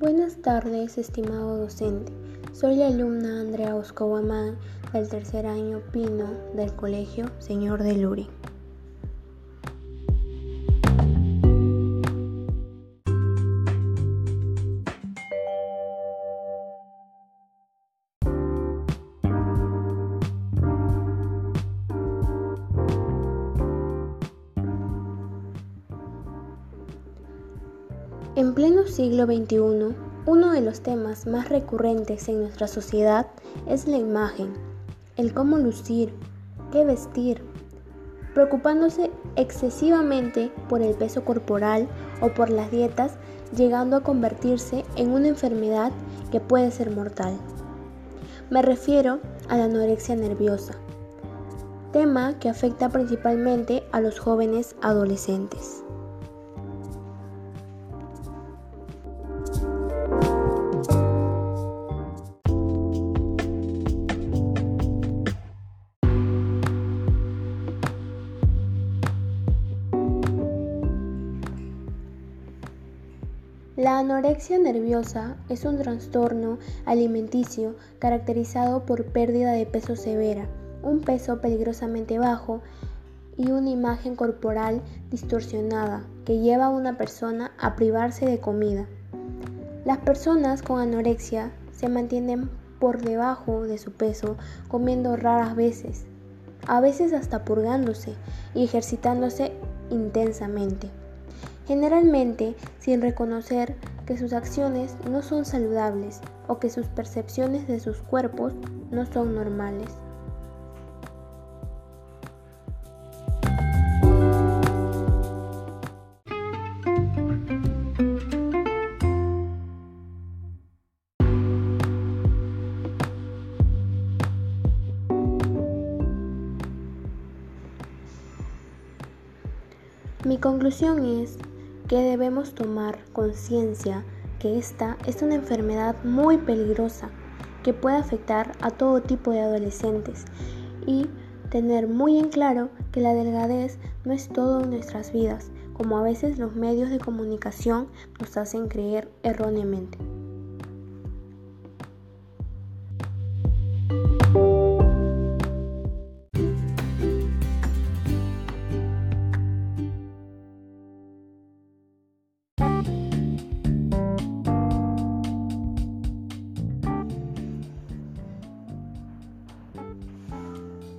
Buenas tardes, estimado docente. Soy la alumna Andrea Oscoamán del tercer año Pino del Colegio Señor de Luri. En pleno siglo XXI, uno de los temas más recurrentes en nuestra sociedad es la imagen, el cómo lucir, qué vestir, preocupándose excesivamente por el peso corporal o por las dietas, llegando a convertirse en una enfermedad que puede ser mortal. Me refiero a la anorexia nerviosa, tema que afecta principalmente a los jóvenes adolescentes. La anorexia nerviosa es un trastorno alimenticio caracterizado por pérdida de peso severa, un peso peligrosamente bajo y una imagen corporal distorsionada que lleva a una persona a privarse de comida. Las personas con anorexia se mantienen por debajo de su peso comiendo raras veces, a veces hasta purgándose y ejercitándose intensamente generalmente sin reconocer que sus acciones no son saludables o que sus percepciones de sus cuerpos no son normales. Mi conclusión es que debemos tomar conciencia que esta es una enfermedad muy peligrosa que puede afectar a todo tipo de adolescentes y tener muy en claro que la delgadez no es todo en nuestras vidas, como a veces los medios de comunicación nos hacen creer erróneamente.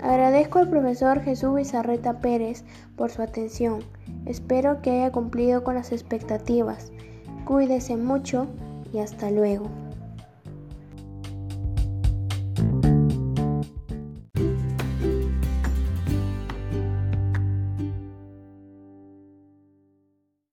Agradezco al profesor Jesús Bizarreta Pérez por su atención. Espero que haya cumplido con las expectativas. Cuídese mucho y hasta luego.